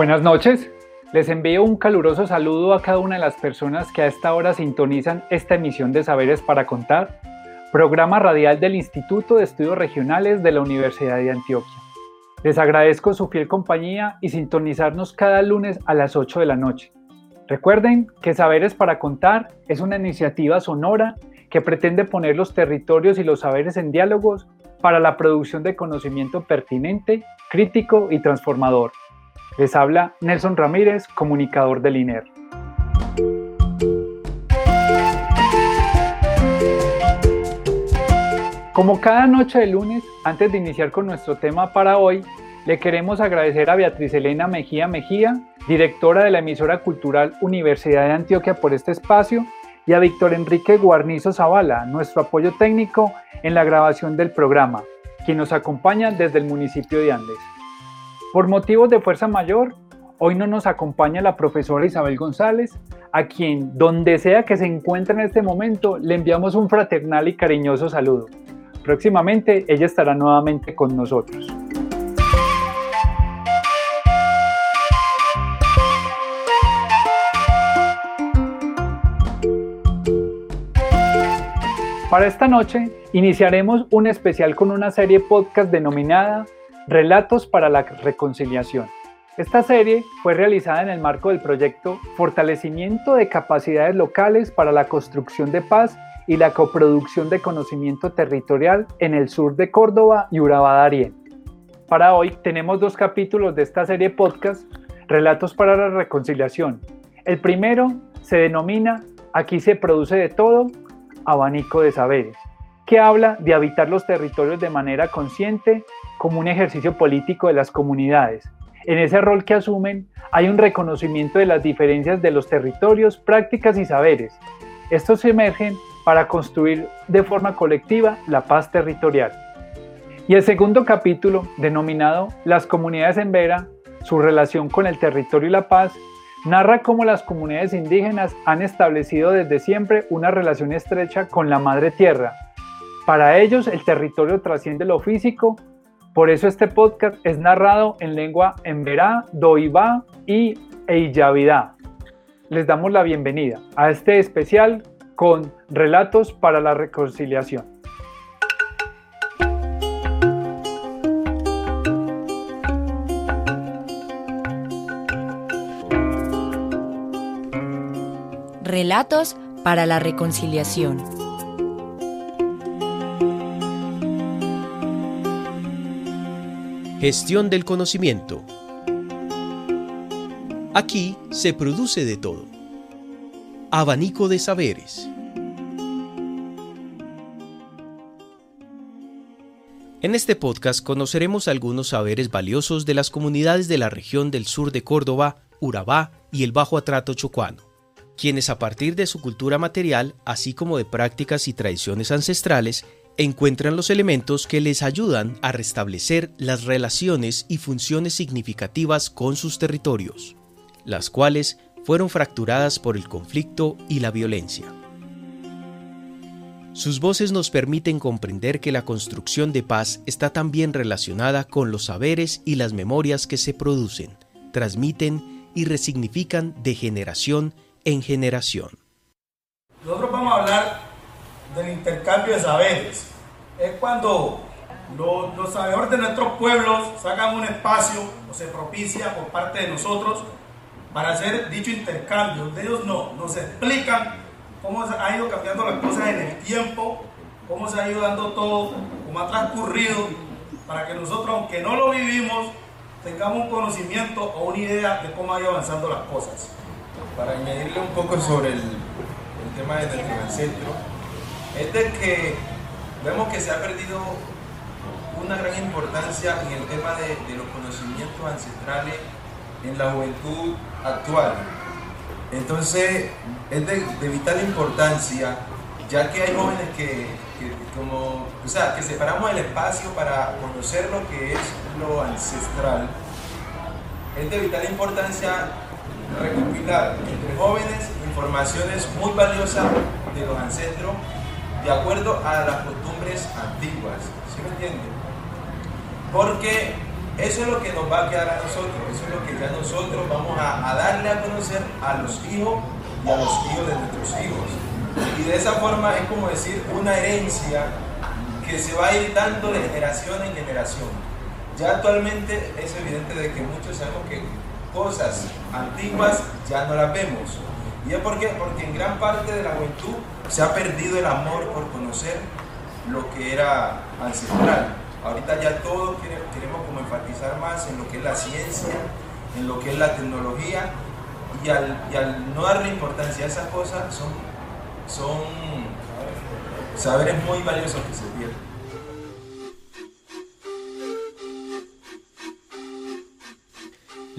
Buenas noches. Les envío un caluroso saludo a cada una de las personas que a esta hora sintonizan esta emisión de Saberes para Contar, programa radial del Instituto de Estudios Regionales de la Universidad de Antioquia. Les agradezco su fiel compañía y sintonizarnos cada lunes a las 8 de la noche. Recuerden que Saberes para Contar es una iniciativa sonora que pretende poner los territorios y los saberes en diálogos para la producción de conocimiento pertinente, crítico y transformador. Les habla Nelson Ramírez, comunicador del INER. Como cada noche de lunes, antes de iniciar con nuestro tema para hoy, le queremos agradecer a Beatriz Elena Mejía Mejía, directora de la emisora cultural Universidad de Antioquia, por este espacio, y a Víctor Enrique Guarnizo Zavala, nuestro apoyo técnico en la grabación del programa, quien nos acompaña desde el municipio de Andes. Por motivos de fuerza mayor, hoy no nos acompaña la profesora Isabel González, a quien, donde sea que se encuentre en este momento, le enviamos un fraternal y cariñoso saludo. Próximamente ella estará nuevamente con nosotros. Para esta noche iniciaremos un especial con una serie podcast denominada Relatos para la Reconciliación. Esta serie fue realizada en el marco del proyecto Fortalecimiento de Capacidades Locales para la Construcción de Paz y la Coproducción de Conocimiento Territorial en el sur de Córdoba y Urabá Darién. Para hoy tenemos dos capítulos de esta serie podcast, Relatos para la Reconciliación. El primero se denomina Aquí se produce de todo, abanico de saberes, que habla de habitar los territorios de manera consciente como un ejercicio político de las comunidades. En ese rol que asumen hay un reconocimiento de las diferencias de los territorios, prácticas y saberes. Estos emergen para construir de forma colectiva la paz territorial. Y el segundo capítulo, denominado Las comunidades en Vera, su relación con el territorio y la paz, narra cómo las comunidades indígenas han establecido desde siempre una relación estrecha con la madre tierra. Para ellos el territorio trasciende lo físico, por eso este podcast es narrado en lengua emberá, doibá y eiyavidá. Les damos la bienvenida a este especial con Relatos para la Reconciliación. Relatos para la Reconciliación. Gestión del conocimiento. Aquí se produce de todo. Abanico de saberes. En este podcast conoceremos algunos saberes valiosos de las comunidades de la región del sur de Córdoba, Urabá y el Bajo Atrato Chocuano, quienes a partir de su cultura material, así como de prácticas y tradiciones ancestrales, encuentran los elementos que les ayudan a restablecer las relaciones y funciones significativas con sus territorios, las cuales fueron fracturadas por el conflicto y la violencia. Sus voces nos permiten comprender que la construcción de paz está también relacionada con los saberes y las memorias que se producen, transmiten y resignifican de generación en generación. Nosotros vamos a hablar del intercambio de saberes. Es cuando los, sabedores de nuestros pueblos sacan un espacio o se propicia por parte de nosotros para hacer dicho intercambio. Ellos no, nos explican cómo se ha ido cambiando las cosas en el tiempo, cómo se ha ido dando todo, cómo ha transcurrido, para que nosotros, aunque no lo vivimos, tengamos un conocimiento o una idea de cómo ha ido avanzando las cosas. Para añadirle un poco sobre el, tema de nuestro ancestro, es de que vemos que se ha perdido una gran importancia en el tema de, los conocimientos ancestrales en la juventud actual. Entonces, es de, vital importancia, ya que hay jóvenes que, como, o sea, que separamos el espacio para conocer lo que es lo ancestral. Es de vital importancia recopilar entre jóvenes informaciones muy valiosas de los ancestros de acuerdo a las costumbres antiguas. ¿Sí me entienden? Porque eso es lo que nos va a quedar a nosotros, eso es lo que ya nosotros vamos a, darle a conocer a los hijos y a los hijos de nuestros hijos. Y de esa forma es como decir una herencia que se va a ir dando de generación en generación. Ya actualmente es evidente de que muchos sabemos que cosas antiguas ya no las vemos. ¿Y es por qué? Porque en gran parte de la juventud se ha perdido el amor por conocer lo que era ancestral. Ahorita ya todos queremos como enfatizar más en lo que es la ciencia, en lo que es la tecnología, y al, no darle importancia a esas cosas son, son saberes muy valiosos que se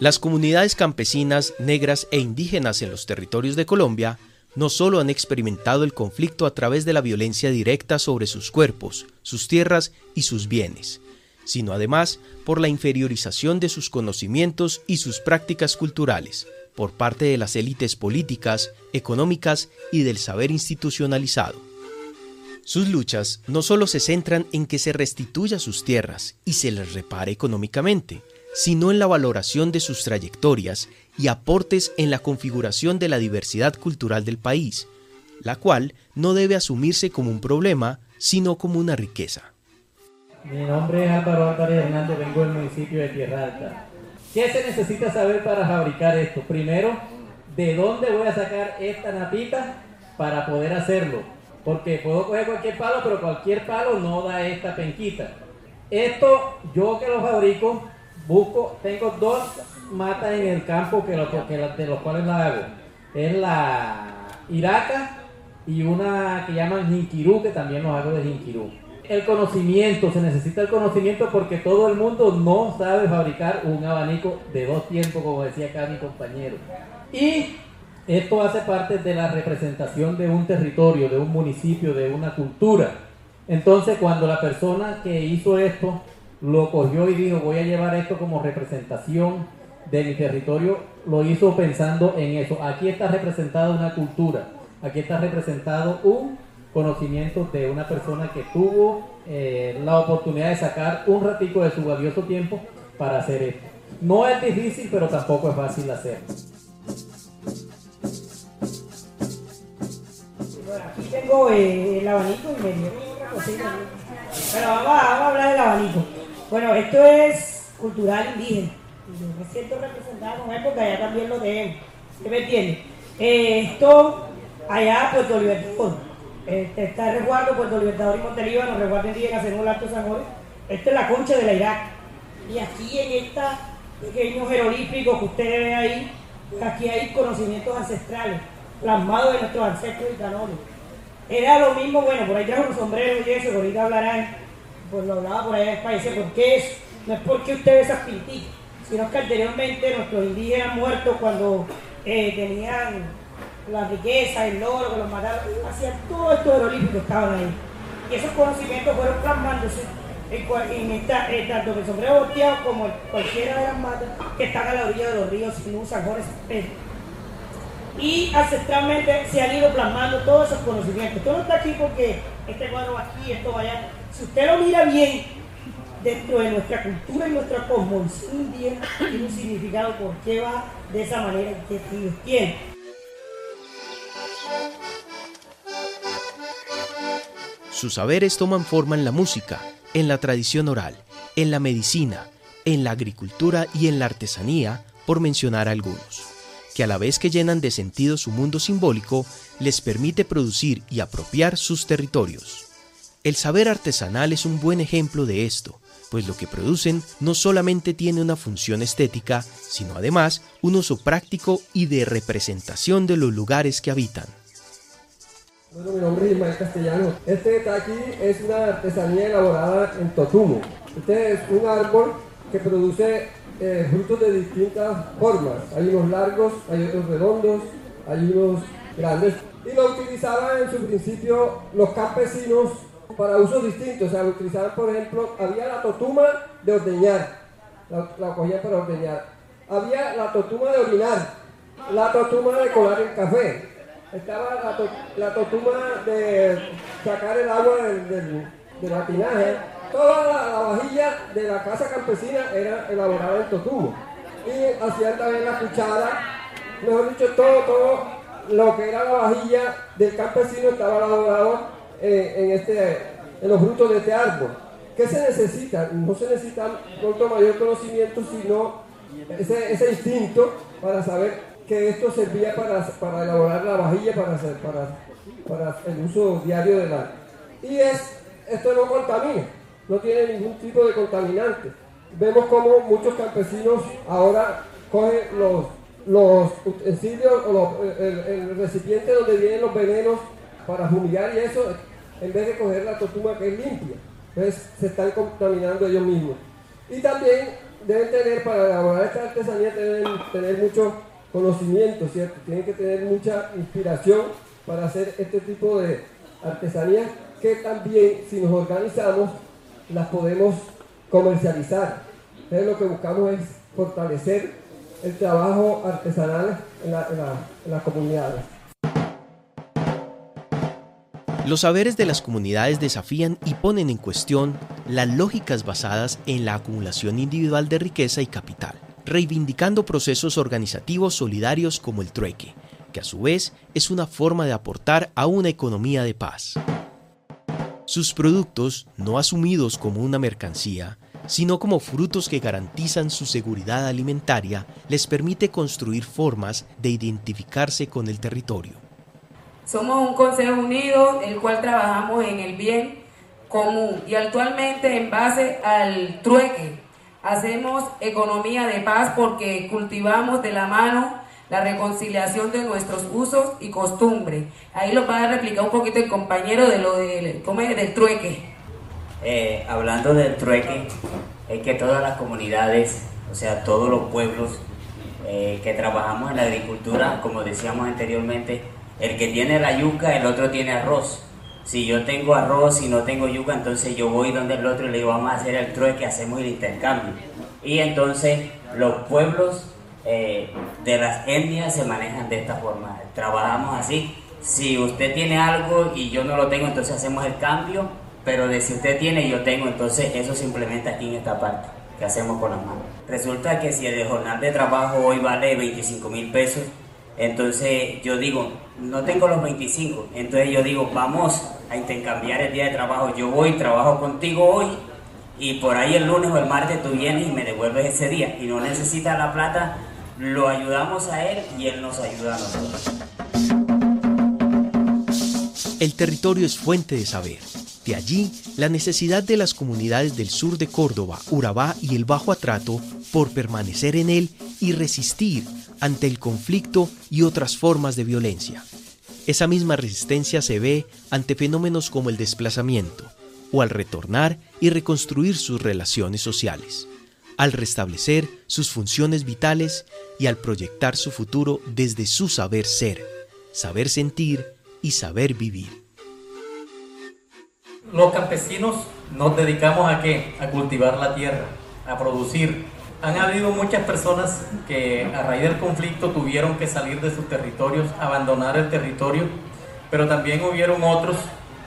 Las comunidades campesinas, negras e indígenas en los territorios de Colombia no solo han experimentado el conflicto a través de la violencia directa sobre sus cuerpos, sus tierras y sus bienes, sino además por la inferiorización de sus conocimientos y sus prácticas culturales por parte de las élites políticas, económicas y del saber institucionalizado. Sus luchas no solo se centran en que se restituya sus tierras y se les repare económicamente, sino en la valoración de sus trayectorias y aportes en la configuración de la diversidad cultural del país, la cual no debe asumirse como un problema, sino como una riqueza. Mi nombre es Álvaro Álvarez Hernández, vengo del municipio de Tierra Alta. ¿Qué se necesita saber para fabricar esto? Primero, ¿de dónde voy a sacar esta napita para poder hacerlo? Porque puedo coger cualquier palo, pero cualquier palo no da esta penquita. Esto, yo que lo fabrico, busco, tengo dos matas en el campo que, de los cuales la hago. Es la iraca y una que llaman jinquirú, que también los hago de jinquirú. El conocimiento, se necesita el conocimiento porque todo el mundo no sabe fabricar un abanico de dos tiempos, como decía acá mi compañero. Y esto hace parte de la representación de un territorio, de un municipio, de una cultura. Entonces, cuando la persona que hizo esto lo cogió y dijo, voy a llevar esto como representación de mi territorio, lo hizo pensando en eso. Aquí está representada una cultura, aquí está representado un conocimiento de una persona que tuvo eh, la oportunidad de sacar un ratico de su valioso tiempo para hacer esto. No es difícil, pero tampoco es fácil hacerlo. aquí tengo eh, el abanico y me dio una cosita. Pero vamos a hablar del abanico. Bueno, esto es cultural indígena. Yo me siento representada con él porque allá también lo tenemos. ¿Qué me entiende? Eh, esto, allá Puerto Libertador. Este, está el resguardo Puerto Libertador y Montelíbano, resguardo indígena según el Alto San. Esta es la concha de la Irak. Y aquí en este pequeño jeroglífico que ustedes ven ahí, aquí hay conocimientos ancestrales, plasmados de nuestros ancestros y canones. Era lo mismo, bueno, por ahí trajo los sombreros y eso, ahorita hablarán pues lo hablaba por ahí en el país, ¿por qué es? No es porque usted ve esas pintitas, sino que anteriormente nuestros indígenas muertos cuando eh, tenían la riqueza, el oro, que los mataron, hacían todo esto jeroglíficos que estaban ahí. Y esos conocimientos fueron plasmándose en, esta, eh, tanto el sombrero volteado como cualquiera de las matas que están a la orilla de los ríos San Jorge, y ancestralmente se han ido plasmando todos esos conocimientos. Esto no está aquí porque este cuadro va aquí, esto va allá. Si usted lo mira bien, dentro de nuestra cultura y nuestra cosmovisión indígena, tiene un significado por qué va de esa manera que ellos tienen. Sus saberes toman forma en la música, en la tradición oral, en la medicina, en la agricultura y en la artesanía, por mencionar algunos que a la vez que llenan de sentido su mundo simbólico, les permite producir y apropiar sus territorios. El saber artesanal es un buen ejemplo de esto, pues lo que producen no solamente tiene una función estética, sino además un uso práctico y de representación de los lugares que habitan. Bueno, mi nombre es Ismael Castellano. Este aquí es una artesanía elaborada en totumo. Este es un árbol que produce eh, frutos de distintas formas. Hay unos largos, hay otros redondos, hay unos grandes. Y lo utilizaban en su principio los campesinos para usos distintos. O sea, lo utilizaban, por ejemplo, había la totuma de ordeñar. La, la para ordeñar. Había la totuma de orinar. La totuma de colar el café estaba la, la, totuma de sacar el agua del, del. Toda la, la, vajilla de la casa campesina era elaborada en totumo. Y hacían también la cuchara, mejor dicho, todo, todo lo que era la vajilla del campesino estaba elaborado eh, en, este, en los frutos de este árbol. ¿Qué se necesita? No se necesita pronto mayor conocimiento, sino ese, ese instinto para saber que esto servía para, para elaborar la vajilla para, hacer, para, para el uso diario de la... Y es, esto no contamina, no tiene ningún tipo de contaminante. Vemos como muchos campesinos ahora cogen los, los utensilios o el, el, recipiente donde vienen los venenos para fumigar y eso, en vez de coger la totuma que es limpia. Entonces se están contaminando ellos mismos. Y también deben tener, para elaborar esta artesanía, deben tener mucho conocimiento, ¿cierto? Tienen que tener mucha inspiración para hacer este tipo de artesanías que también, si nos organizamos, las podemos comercializar. Entonces lo que buscamos es fortalecer el trabajo artesanal en, la, en, la, en las comunidades. Los saberes de las comunidades desafían y ponen en cuestión las lógicas basadas en la acumulación individual de riqueza y capital reivindicando procesos organizativos solidarios como el trueque, que a su vez es una forma de aportar a una economía de paz. Sus productos, no asumidos como una mercancía, sino como frutos que garantizan su seguridad alimentaria, les permite construir formas de identificarse con el territorio. Somos un Consejo Unido, el cual trabajamos en el bien común y actualmente en base al trueque, Hacemos economía de paz porque cultivamos de la mano la reconciliación de nuestros usos y costumbres. Ahí lo va a replicar un poquito el compañero de lo del, ¿cómo es? del trueque. Eh, hablando del trueque, es que todas las comunidades, o sea, todos los pueblos eh, que trabajamos en la agricultura, como decíamos anteriormente, el que tiene la yuca, el otro tiene arroz. Si yo tengo arroz y no tengo yuca, entonces yo voy donde el otro y le digo, vamos a hacer el trueque, hacemos el intercambio. Y entonces los pueblos eh, de las etnias se manejan de esta forma. Trabajamos así. Si usted tiene algo y yo no lo tengo, entonces hacemos el cambio. Pero de si usted tiene y yo tengo, entonces eso se implementa aquí en esta parte que hacemos con las manos. Resulta que si el jornal de trabajo hoy vale 25 mil pesos, entonces yo digo, no tengo los 25. Entonces yo digo, vamos a intercambiar el día de trabajo. Yo voy, trabajo contigo hoy y por ahí el lunes o el martes tú vienes y me devuelves ese día. Y no necesitas la plata, lo ayudamos a él y él nos ayuda a nosotros. El territorio es fuente de saber. De allí la necesidad de las comunidades del sur de Córdoba, Urabá y el Bajo Atrato por permanecer en él y resistir ante el conflicto y otras formas de violencia. Esa misma resistencia se ve ante fenómenos como el desplazamiento, o al retornar y reconstruir sus relaciones sociales, al restablecer sus funciones vitales y al proyectar su futuro desde su saber ser, saber sentir y saber vivir. Los campesinos nos dedicamos a qué? A cultivar la tierra, a producir han habido muchas personas que a raíz del conflicto tuvieron que salir de sus territorios, abandonar el territorio, pero también hubieron otros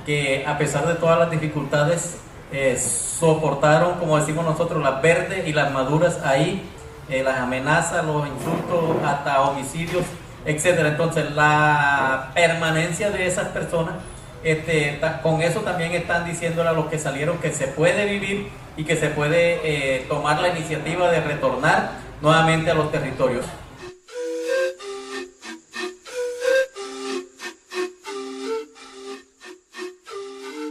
que a pesar de todas las dificultades eh, soportaron, como decimos nosotros, las verdes y las maduras ahí, eh, las amenazas, los insultos, hasta homicidios, etc. Entonces la permanencia de esas personas este, con eso también están diciéndole a los que salieron que se puede vivir y que se puede eh, tomar la iniciativa de retornar nuevamente a los territorios.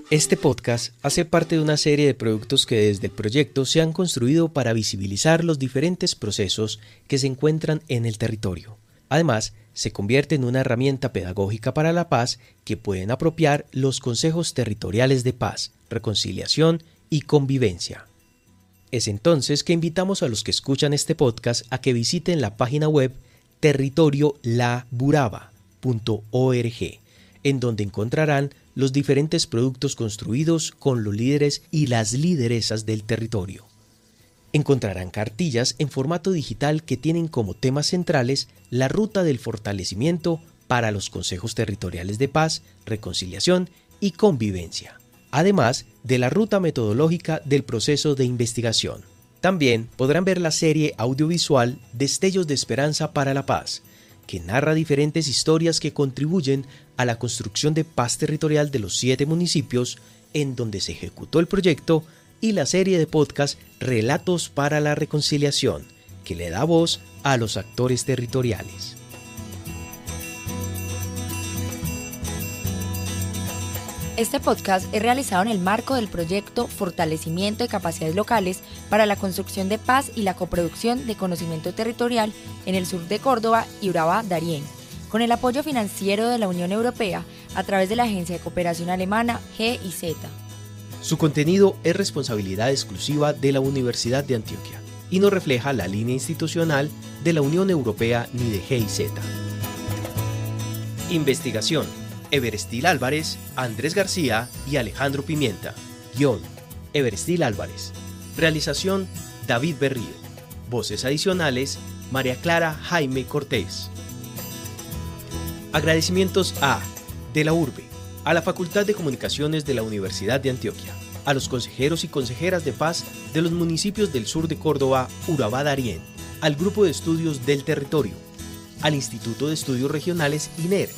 Este podcast hace parte de una serie de productos que desde el proyecto se han construido para visibilizar los diferentes procesos que se encuentran en el territorio. Además, se convierte en una herramienta pedagógica para la paz que pueden apropiar los consejos territoriales de paz, reconciliación y convivencia. Es entonces que invitamos a los que escuchan este podcast a que visiten la página web territoriolaburaba.org, en donde encontrarán los diferentes productos construidos con los líderes y las lideresas del territorio. Encontrarán cartillas en formato digital que tienen como temas centrales la ruta del fortalecimiento para los consejos territoriales de paz, reconciliación y convivencia, además de la ruta metodológica del proceso de investigación. También podrán ver la serie audiovisual Destellos de Esperanza para la Paz, que narra diferentes historias que contribuyen a la construcción de paz territorial de los siete municipios en donde se ejecutó el proyecto y la serie de podcast Relatos para la Reconciliación, que le da voz a los actores territoriales. Este podcast es realizado en el marco del proyecto Fortalecimiento de Capacidades Locales para la Construcción de Paz y la Coproducción de Conocimiento Territorial en el sur de Córdoba y Urabá, Darién, con el apoyo financiero de la Unión Europea a través de la Agencia de Cooperación Alemana GIZ. Su contenido es responsabilidad exclusiva de la Universidad de Antioquia y no refleja la línea institucional de la Unión Europea ni de GIZ. Investigación Everestil Álvarez, Andrés García y Alejandro Pimienta. Guión, Everestil Álvarez. Realización, David Berrío. Voces adicionales, María Clara Jaime Cortés. Agradecimientos a De la Urbe, a la Facultad de Comunicaciones de la Universidad de Antioquia, a los consejeros y consejeras de paz de los municipios del sur de Córdoba, Urabá Darién, al Grupo de Estudios del Territorio, al Instituto de Estudios Regionales INER,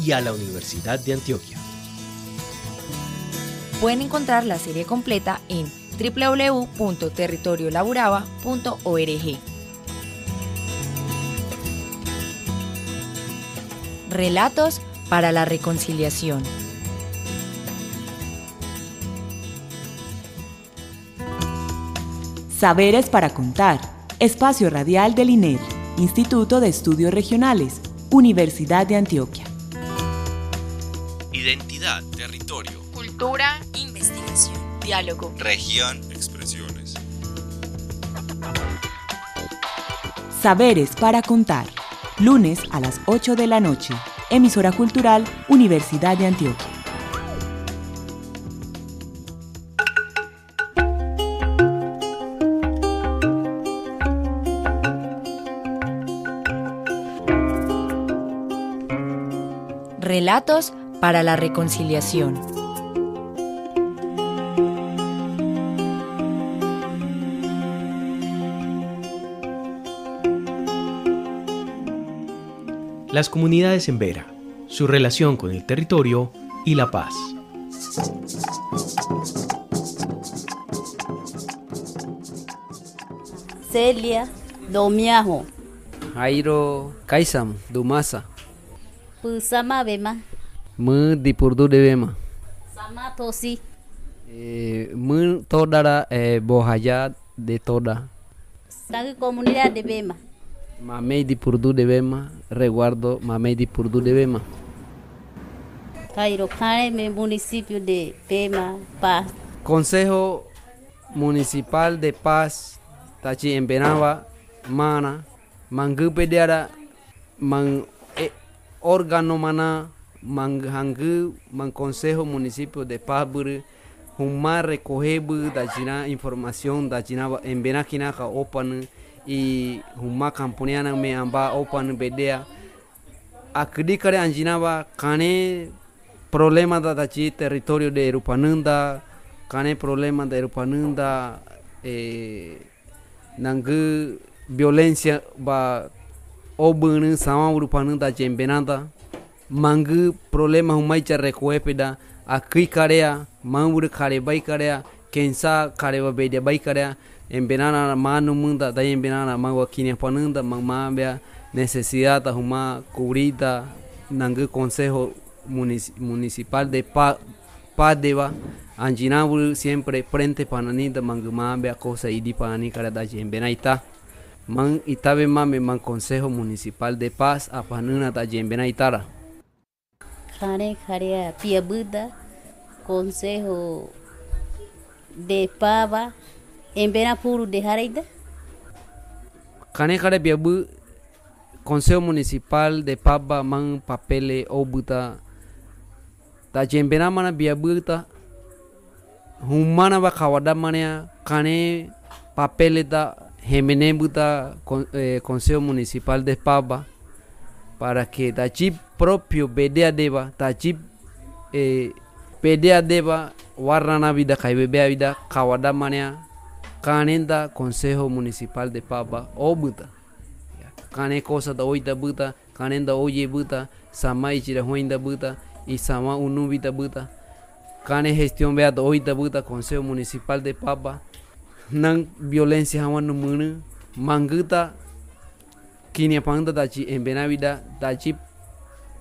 y a la Universidad de Antioquia. Pueden encontrar la serie completa en www.territoriolaburaba.org. Relatos para la reconciliación. Saberes para contar. Espacio radial del INER, Instituto de Estudios Regionales, Universidad de Antioquia. Identidad, territorio, cultura, investigación, diálogo, región, expresiones. Saberes para contar. Lunes a las 8 de la noche. Emisora Cultural, Universidad de Antioquia. Relatos para la reconciliación. Las comunidades en Vera, su relación con el territorio y la paz. Celia Domiajo. Jairo Kaisam Dumasa. Pusama Bema. Mu dipurdu debema. Sama Tosi. Eh, mu todara eh, bohaya de toda. Sagi comunidad de Bema. Mamei dipurdu debema. Reguardo Mamei dipurdu debema. Cairo Cane, municipio de Bema, Paz. Consejo Municipal de Paz, Tachi en Benava, Mana, Mangupe diara, man eh, órgano mana, man hangu, man Consejo Municipio de Paz buri, humma recoger bu da jina información da jina en Benakina ka open i humma kampuniana me amba open bedea. Akdi kare anjinaba kane problema da dachi territorio de Erupananda, kane problema da Erupananda, eh, nangu violencia ba obunu sama Erupananda jembenanda, mangu problema humaicha recuepeda, akui karea, mambur kare bai karea, kensa kare ba bede bai karea, embenana manu munda da embenana mangwa kine pananda mangmambia necesidad huma cubrida. Nangu consejo municipal de pa Padeva Anjinabul siempre frente pananita mangumambia cosa idi panani kada da jembenaita man itabe mame man Consejo Municipal de Paz apanuna ta jembena itara. Kane karea piabuda Consejo de Pava en Benapuru de Hareida. Kane kare biabu Consejo Municipal de Paba man papele obuta ta jembena mana biabuta humana ba kawada mania kane papele ta Gemene buta eh, Consejo Municipal de Paba para que tachi propio bedea deba tachi eh, bedea deba warrana vida kai bebea vida kawada mania kanenda Consejo Municipal de Paba o buta kane cosa da oita buta kanenda oye buta sama ichira hoinda buta y sama unubita buta kane gestión bea da oita buta Consejo Municipal de Paba nang violencia hawan numunu manguta kini pangda dachi en benavida dachi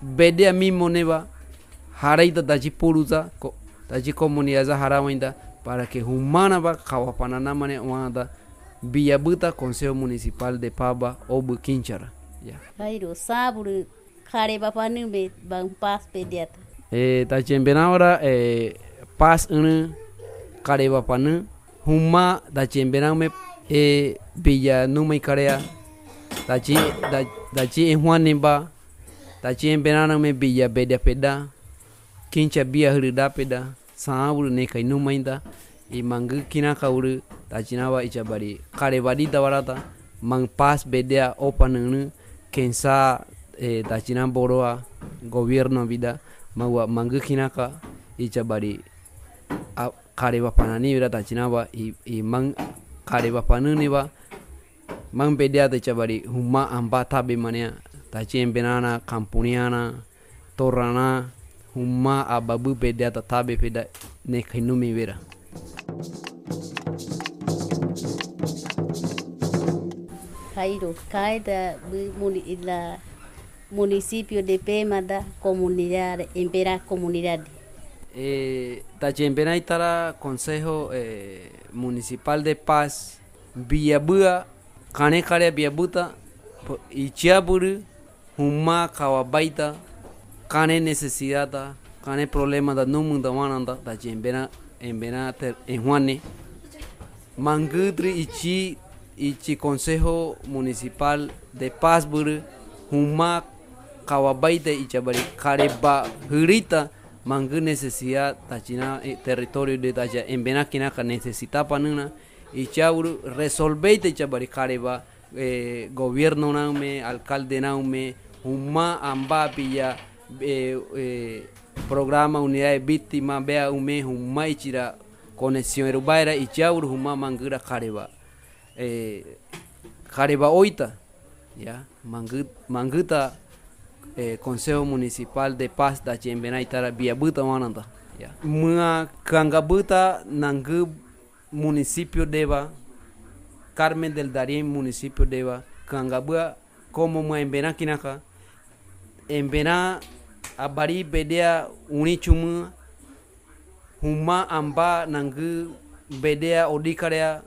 bede mismo neva haraita dachi puruza ko dachi comunidad harawainda para que humana ba kawapanana mane wanda villa buta consejo municipal de Paba o Buquinchara ya Jairo saburu kare bapanu be bang pas pediata. eh dachi en benavara eh pas un kare bapanu huma dachi en bename eh villa numa ikarea dachi da, dachi en Juan Nimba dachi en benana me villa bedia peda kincha bia hurida peda saaburu ne kai numa inda i mangu kina kauru dachi nawa ichabari kare badi tawarata mang pas bedia opanunu kensa eh, dachi nan boroa gobierno vida mawa mangu kinaka ichabari a kare bapanani vida dachi nawa i, i mang kare bapanuni ba mang bedia te chabari huma amba tabe mania tachi embenana kampuniana torrana huma ababu bedia ta tabe peda ne kainumi vera Jairo muni la municipio de Pema da comunidad en Pera comunidad. eh, itara consejo eh, municipal de paz Villabua kane kare Villabuta ichiaburu huma kawabaita kane necesidad kane problema da numu da wananda tachi embena embena en Juane. Mangudri ichi ichi consejo municipal de paz buru huma kawabaita ichabari kare ba hurita mangu necesidad tachina eh, territorio de tacha en benakina ka necesita panuna y chauru resolveite chabari kareba eh, gobierno naume alcalde naume huma amba pilla eh, eh, programa unidad de víctima bea ume huma ichira conexión erubaira y chauru huma mangura kareba eh, oita ya mangut manguta eh, Consejo Municipal de Paz da Chembena itara via buta wananda ya. Mua kanga buta municipio deba Carmen del Darién municipio deba kanga bua como mua embena kinaka abari bedea unichumu huma amba nangu bedea odikarea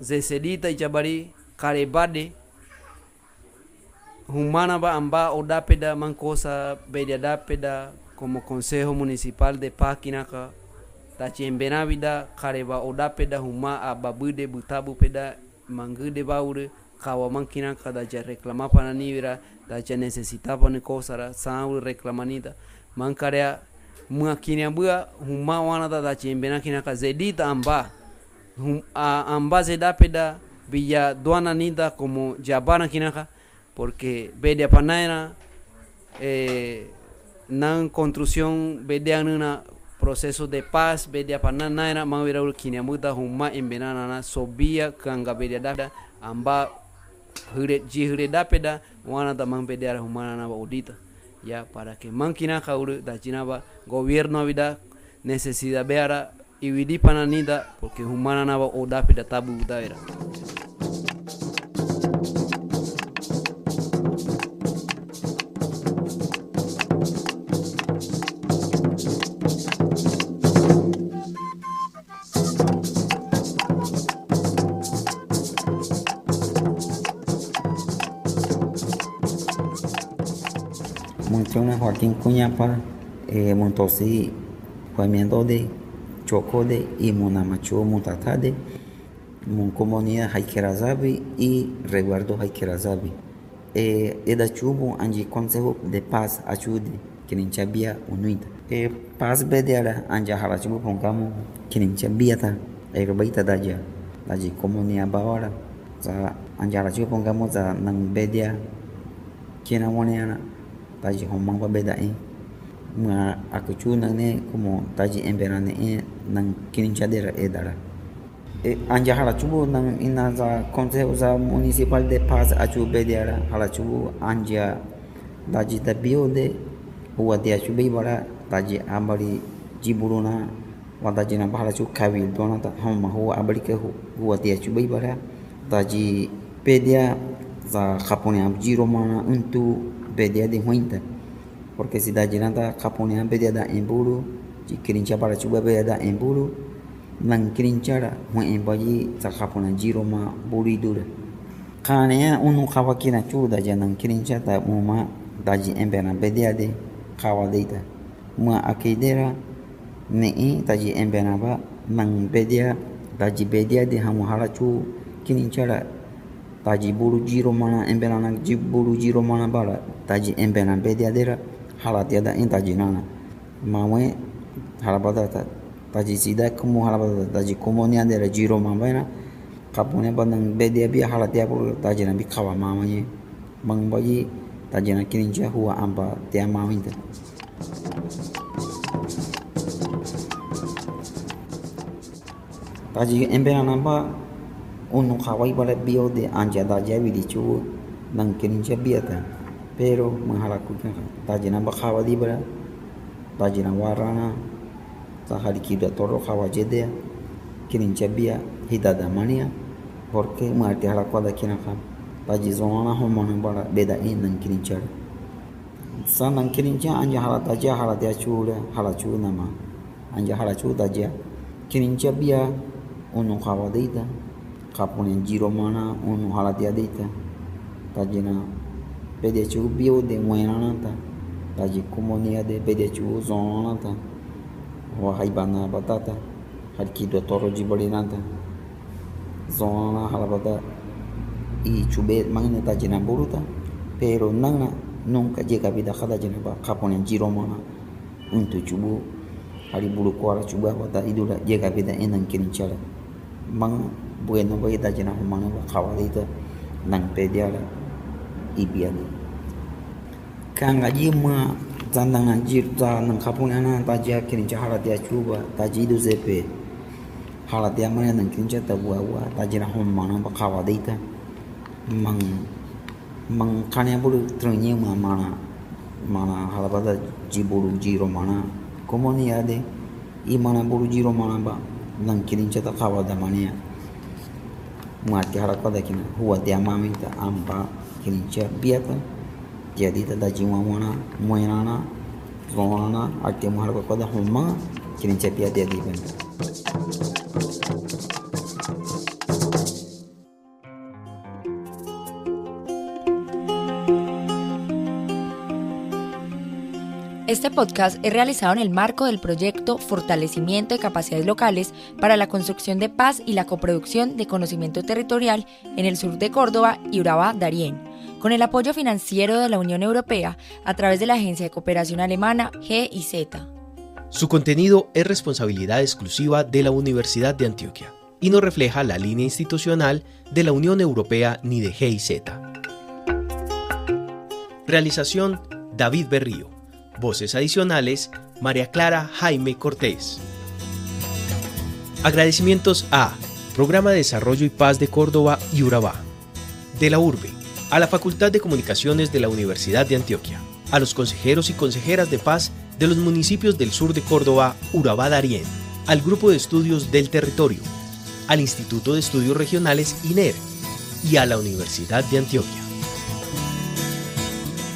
zesedita ichabari karebade humana ba amba odapeda mancosa bedia dapeda como consejo municipal de Paquinaca tachi embenavida kareba odapeda huma ababude butabu peda mangude baure kawa mankinaka dacha reclama pananivira dacha necesitaba ni kosara saur reclamanita mankarea mua kiniambua huma wanata dachi embena kinaka zedita amba. Hum, a, amba zedapeda villa duana nida como jabana kinaka porque bedia panaina eh, nan construcción bedia nuna proceso de paz bedia pananaina mawira ul kiniamuta huma embenana na sobia kanga bedia da amba hure ji hure dapeda wana da man bedia humana na audita ya para que mankina kauru da gobierno vida necesidad beara y vidi pananida porque humana na odapeda tabu daira Joaquín Cuñapa, eh, Montosi, Juamiendo de Chocode y Munamacho Mutatade, Mon Comunidad Haikerazabi y Reguardo Haikerazabi. Eh, Eda Chubo, Anji Consejo de Paz, Achude, Kininchabia Unuita. Eh, Paz Bedera, Anja Harachubo Pongamo, Kininchabia, Aerobaita Daja, Daji Comunidad Bawara, Za Anja Harachubo Pongamo, Za Nang Bedia, Kina Daji Homang Bedain. Mga aku chu nang ne como taji emberane e nang kininchadera edara. E anja hala chubu nang ina za consejo za municipal de paz achu bediara hala chubu anja daji da bio de huwa dia chu bara taji ambari jiburuna wa daji na hala chu kabil dona ta hama huwa abari ke huwa dia chu bara taji pedia za japone abjiro mana untuk bedia di huinta porque cidade jiranta kapunia bedia da emburu kirincha para chuba bedia da emburu man kirinchara huin embaji sa kapuna jiro ma buridura e kanea um unu kawakina chuda janan kirincha ta muma daji embena bedia de kawadeita ma akeidera nei taji embena ba man bedia daji bedia de hamuhara chu kirinchara taji buruji jiro mana embenana bolu jiro mana bala taji embena halat halatiada en taji nana. Mawe halabadata taji sida kumu halabadata taji kumonia dera jiro mambaina kapune bandang bedia bi halatia bulu taji nabi kawa mamanya mangbaji taji nakini jahua amba tia mawinda taji embena ba Unung kawai bio de ya anjada ya jawi di chu nang kirin jabiata pero menghalaku kan tajina bakawa di bara tajina ya warana tahari kida toro kawajede kirin jabia hidada mania porque mati halaku ada kinaka tajizona homona bara beda in nang kirin jar sanang kirin ja anja halata ja halata chula halachu nama anja halachu da ja kirin jabia unun kawadeida cappone in giro mana onu halatia deita tajina pede chugu bio de moena nanta, taji comunia de pede chugu zona ta wa haibana batata harki do toro jibolina ta zona halabata i chube magna tajina buruta pero nana nunca llega vida kada jina ba cappone in giro mana untu chubu hari bulu kuara chuba wata idula llega vida enan kirin chala mang bueno ba ita jina mana ba kawadita nang pediala ibiani kanga jima zandang anjir ta nang kapung ana ta ja kini cha hala dia chuba ta ji du zepe hala dia mana nang kini cha ta wa wa ta jina ba kawa deita mang mang kanya bulu trenye ma mana mana hala ba ji bulu jiro mana. Como ni ade i mana bulu jiro mana ba lankilincata qawadamaniya mati harakodakina huwatiamamita ampa kilincha piyata tiadita dajiwamona moenana zonana atemu harakokoda humaga kilincha piya tiadipenta Este podcast es realizado en el marco del proyecto Fortalecimiento de Capacidades Locales para la Construcción de Paz y la Coproducción de Conocimiento Territorial en el sur de Córdoba y Urabá, Darién, con el apoyo financiero de la Unión Europea a través de la Agencia de Cooperación Alemana GIZ. Su contenido es responsabilidad exclusiva de la Universidad de Antioquia y no refleja la línea institucional de la Unión Europea ni de GIZ. Realización David Berrío. Voces adicionales, María Clara Jaime Cortés. Agradecimientos a Programa de Desarrollo y Paz de Córdoba y Urabá, de la URBE, a la Facultad de Comunicaciones de la Universidad de Antioquia, a los consejeros y consejeras de paz de los municipios del sur de Córdoba, Urabá Darién, al Grupo de Estudios del Territorio, al Instituto de Estudios Regionales INER y a la Universidad de Antioquia.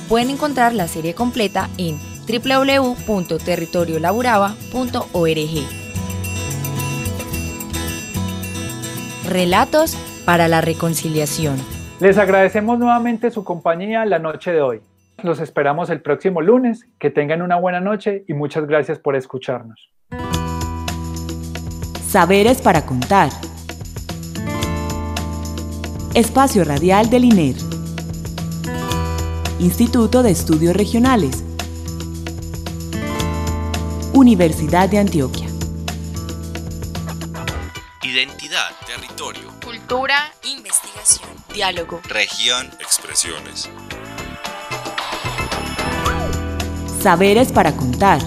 Pueden encontrar la serie completa en www.territoriolaburaba.org. Relatos para la reconciliación. Les agradecemos nuevamente su compañía la noche de hoy. Los esperamos el próximo lunes. Que tengan una buena noche y muchas gracias por escucharnos. Saberes para contar. Espacio Radial del INER. Instituto de Estudios Regionales. Universidad de Antioquia. Identidad, territorio, Cultura, investigación, diálogo. región, expresiones. Saberes para contar.